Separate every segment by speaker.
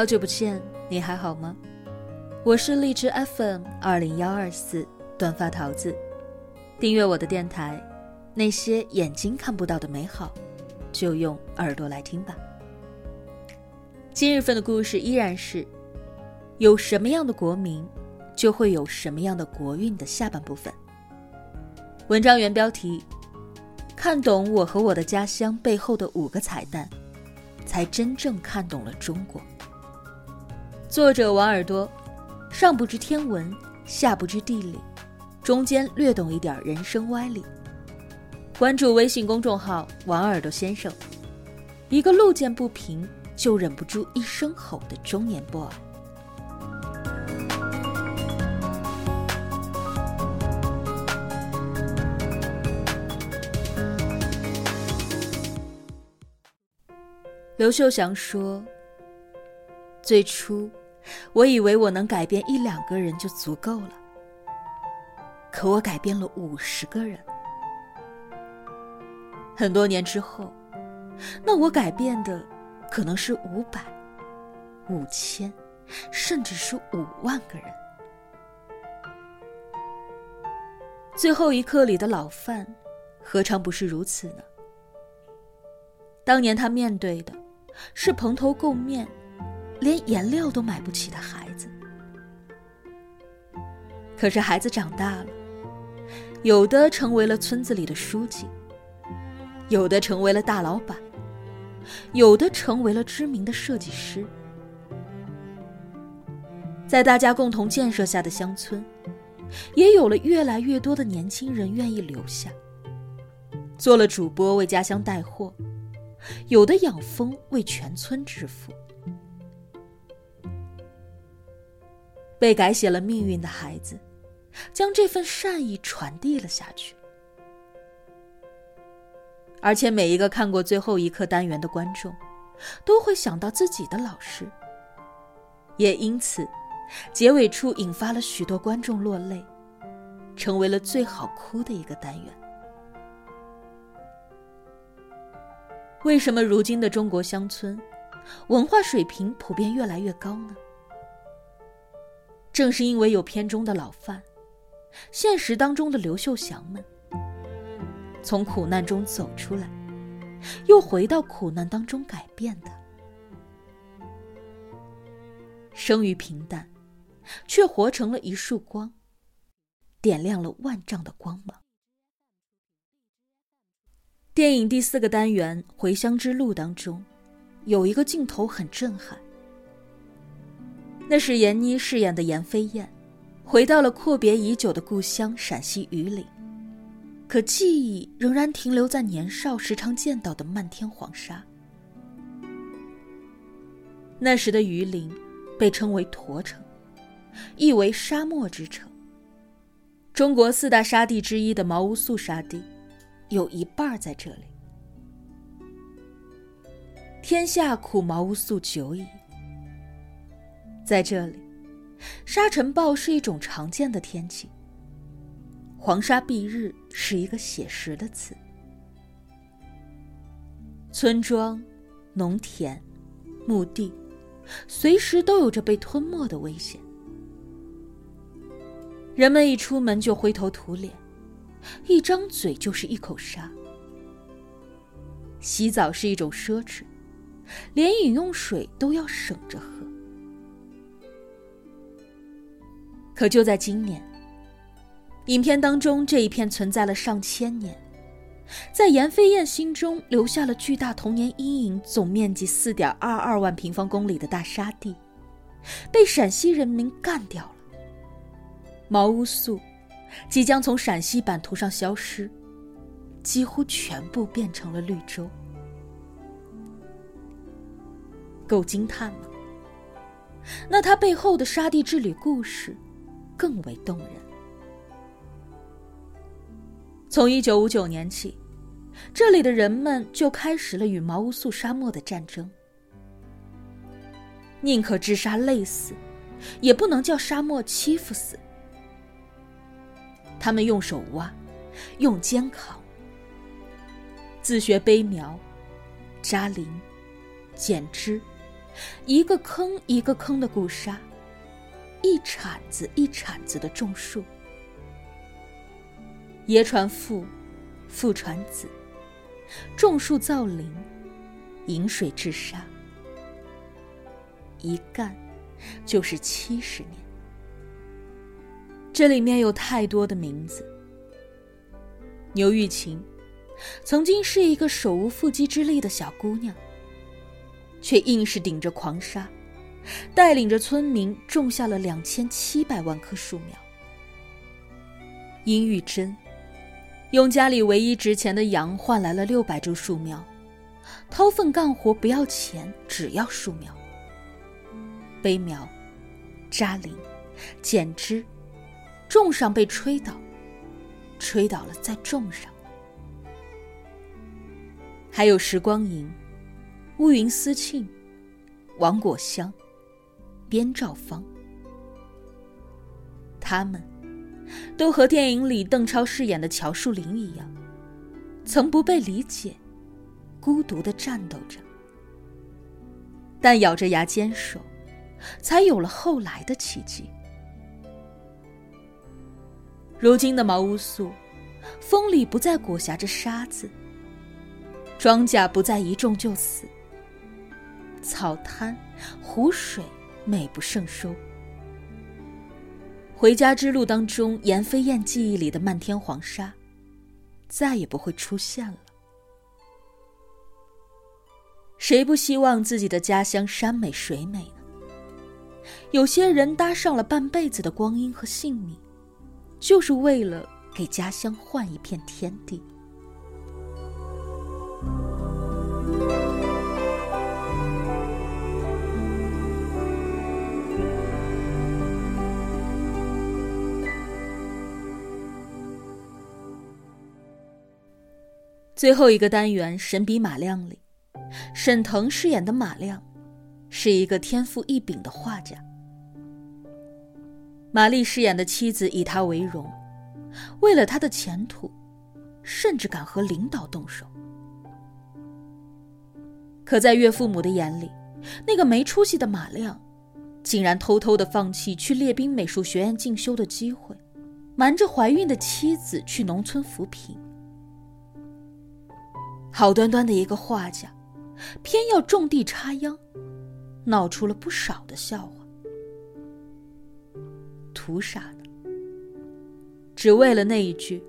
Speaker 1: 好久不见，你还好吗？我是荔枝 FM 二零幺二四短发桃子，订阅我的电台，那些眼睛看不到的美好，就用耳朵来听吧。今日份的故事依然是：有什么样的国民，就会有什么样的国运的下半部分。文章原标题：看懂我和我的家乡背后的五个彩蛋，才真正看懂了中国。作者王耳朵，上不知天文，下不知地理，中间略懂一点人生歪理。关注微信公众号“王耳朵先生”，一个路见不平就忍不住一声吼的中年 boy。刘秀祥说：“最初。”我以为我能改变一两个人就足够了，可我改变了五十个人。很多年之后，那我改变的可能是五百、五千，甚至是五万个人。最后一刻里的老范，何尝不是如此呢？当年他面对的，是蓬头垢面。连颜料都买不起的孩子，可是孩子长大了，有的成为了村子里的书记，有的成为了大老板，有的成为了知名的设计师。在大家共同建设下的乡村，也有了越来越多的年轻人愿意留下，做了主播为家乡带货，有的养蜂为全村致富。被改写了命运的孩子，将这份善意传递了下去。而且每一个看过最后一课单元的观众，都会想到自己的老师。也因此，结尾处引发了许多观众落泪，成为了最好哭的一个单元。为什么如今的中国乡村，文化水平普遍越来越高呢？正是因为有片中的老范，现实当中的刘秀祥们，从苦难中走出来，又回到苦难当中改变的，生于平淡，却活成了一束光，点亮了万丈的光芒。电影第四个单元《回乡之路》当中，有一个镜头很震撼。那是闫妮饰演的闫飞燕，回到了阔别已久的故乡陕西榆林，可记忆仍然停留在年少时常见到的漫天黄沙。那时的榆林被称为驼城，意为沙漠之城。中国四大沙地之一的毛乌素沙地，有一半在这里。天下苦毛乌素久矣。在这里，沙尘暴是一种常见的天气。黄沙蔽日是一个写实的词。村庄、农田、墓地，随时都有着被吞没的危险。人们一出门就灰头土脸，一张嘴就是一口沙。洗澡是一种奢侈，连饮用水都要省着喝。可就在今年，影片当中这一片存在了上千年，在严飞燕心中留下了巨大童年阴影、总面积四点二二万平方公里的大沙地，被陕西人民干掉了。毛乌素即将从陕西版图上消失，几乎全部变成了绿洲，够惊叹吗？那它背后的沙地之旅故事？更为动人。从一九五九年起，这里的人们就开始了与毛乌素沙漠的战争。宁可治沙累死，也不能叫沙漠欺负死。他们用手挖，用肩扛，自学背苗、扎林、剪枝、一个坑一个坑的固沙，一铲子一铲子的种树。爷传父，父传子，种树造林，引水治沙，一干就是七十年。这里面有太多的名字。牛玉琴，曾经是一个手无缚鸡之力的小姑娘，却硬是顶着狂沙，带领着村民种下了两千七百万棵树苗。殷玉珍，用家里唯一值钱的羊换来了六百株树苗，掏粪干活不要钱，只要树苗。背苗、扎林、剪枝，种上被吹倒。吹倒了再种上，还有时光营、乌云思庆、王果香、边兆芳，他们都和电影里邓超饰演的乔树林一样，曾不被理解，孤独的战斗着，但咬着牙坚守，才有了后来的奇迹。如今的毛乌素，风里不再裹挟着沙子，庄稼不再一种就死，草滩、湖水美不胜收。回家之路当中，严飞燕记忆里的漫天黄沙，再也不会出现了。谁不希望自己的家乡山美水美呢？有些人搭上了半辈子的光阴和性命。就是为了给家乡换一片天地。最后一个单元《神笔马亮》里，沈腾饰演的马亮，是一个天赋异禀的画家。玛丽饰演的妻子以他为荣，为了他的前途，甚至敢和领导动手。可在岳父母的眼里，那个没出息的马亮，竟然偷偷的放弃去列宾美术学院进修的机会，瞒着怀孕的妻子去农村扶贫。好端端的一个画家，偏要种地插秧，闹出了不少的笑话。图啥呢？只为了那一句：“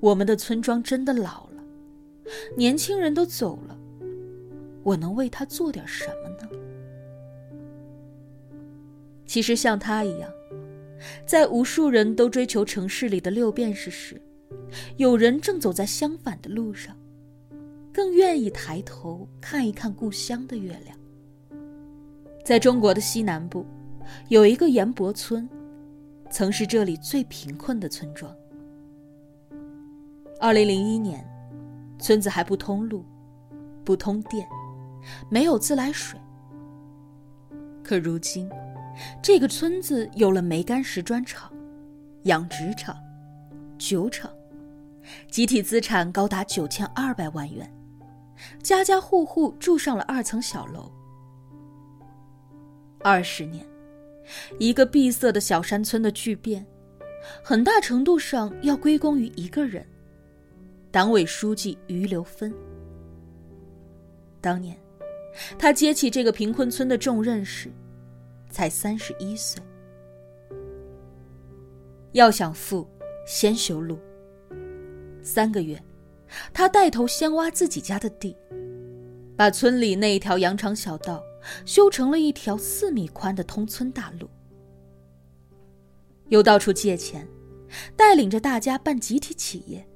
Speaker 1: 我们的村庄真的老了，年轻人都走了，我能为他做点什么呢？”其实像他一样，在无数人都追求城市里的六便士时，有人正走在相反的路上，更愿意抬头看一看故乡的月亮。在中国的西南部。有一个盐博村，曾是这里最贫困的村庄。二零零一年，村子还不通路，不通电，没有自来水。可如今，这个村子有了煤干石砖厂、养殖场、酒厂，集体资产高达九千二百万元，家家户户住上了二层小楼。二十年。一个闭塞的小山村的巨变，很大程度上要归功于一个人——党委书记于留芬。当年，他接起这个贫困村的重任时，才三十一岁。要想富，先修路。三个月，他带头先挖自己家的地，把村里那一条羊肠小道。修成了一条四米宽的通村大路，又到处借钱，带领着大家办集体企业，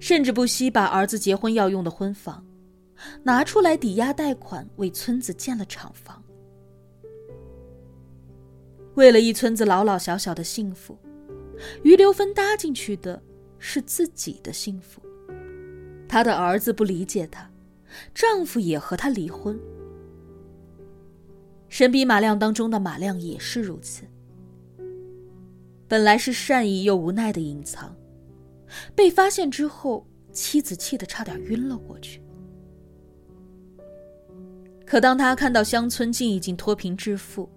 Speaker 1: 甚至不惜把儿子结婚要用的婚房拿出来抵押贷款，为村子建了厂房。为了一村子老老小小的幸福，于留芬搭进去的是自己的幸福。她的儿子不理解她，丈夫也和她离婚。神笔马亮当中的马亮也是如此。本来是善意又无奈的隐藏，被发现之后，妻子气得差点晕了过去。可当他看到乡村竟已经脱贫致富，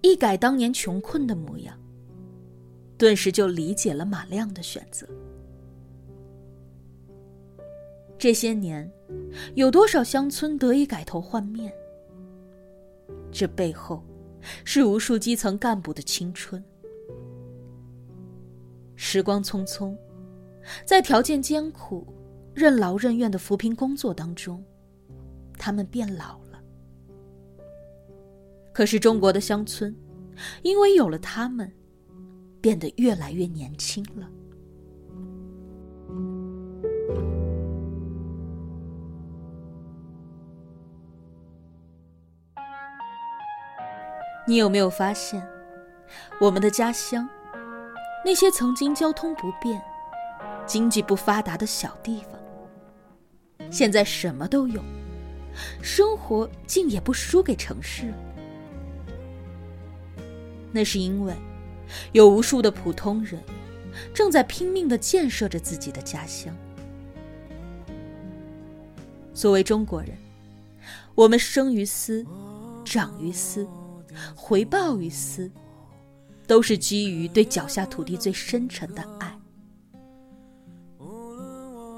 Speaker 1: 一改当年穷困的模样，顿时就理解了马亮的选择。这些年，有多少乡村得以改头换面？这背后，是无数基层干部的青春。时光匆匆，在条件艰苦、任劳任怨的扶贫工作当中，他们变老了。可是中国的乡村，因为有了他们，变得越来越年轻了。你有没有发现，我们的家乡，那些曾经交通不便、经济不发达的小地方，现在什么都有，生活竟也不输给城市。那是因为，有无数的普通人，正在拼命的建设着自己的家乡。作为中国人，我们生于斯，长于斯。回报于斯，都是基于对脚下土地最深沉的爱。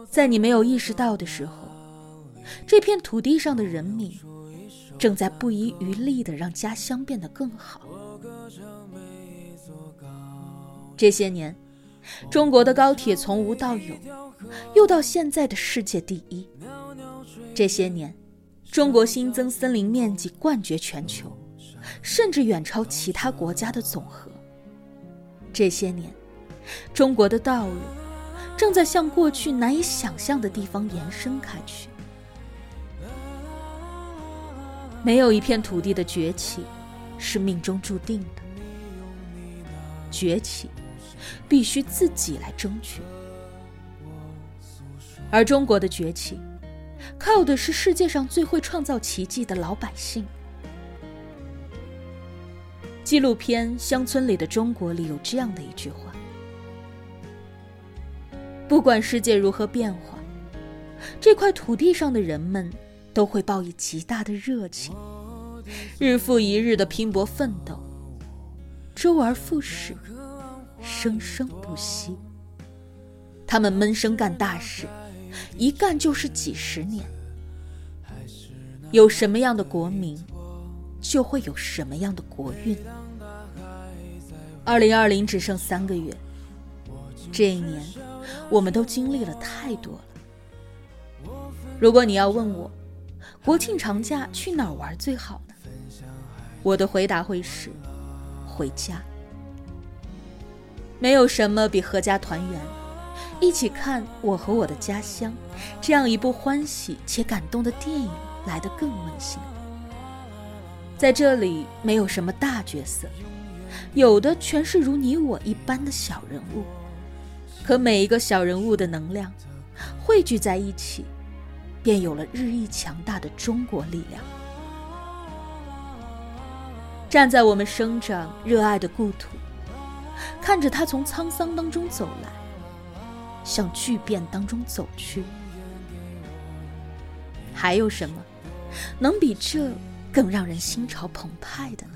Speaker 1: 在你没有意识到的时候，这片土地上的人民正在不遗余力的让家乡变得更好。这些年，中国的高铁从无到有，又到现在的世界第一。这些年，中国新增森林面积冠绝全球。甚至远超其他国家的总和。这些年，中国的道路正在向过去难以想象的地方延伸开去。没有一片土地的崛起是命中注定的，崛起必须自己来争取。而中国的崛起，靠的是世界上最会创造奇迹的老百姓。纪录片《乡村里的中国》里有这样的一句话：“不管世界如何变化，这块土地上的人们都会报以极大的热情，日复一日的拼搏奋斗，周而复始，生生不息。他们闷声干大事，一干就是几十年。有什么样的国民？”就会有什么样的国运？二零二零只剩三个月，这一年，我们都经历了太多了。如果你要问我，国庆长假去哪儿玩最好呢？我的回答会是回家。没有什么比合家团圆，一起看《我和我的家乡》这样一部欢喜且感动的电影来得更温馨。在这里没有什么大角色，有的全是如你我一般的小人物。可每一个小人物的能量汇聚在一起，便有了日益强大的中国力量。站在我们生长热爱的故土，看着它从沧桑当中走来，向巨变当中走去，还有什么能比这？更让人心潮澎湃的呢。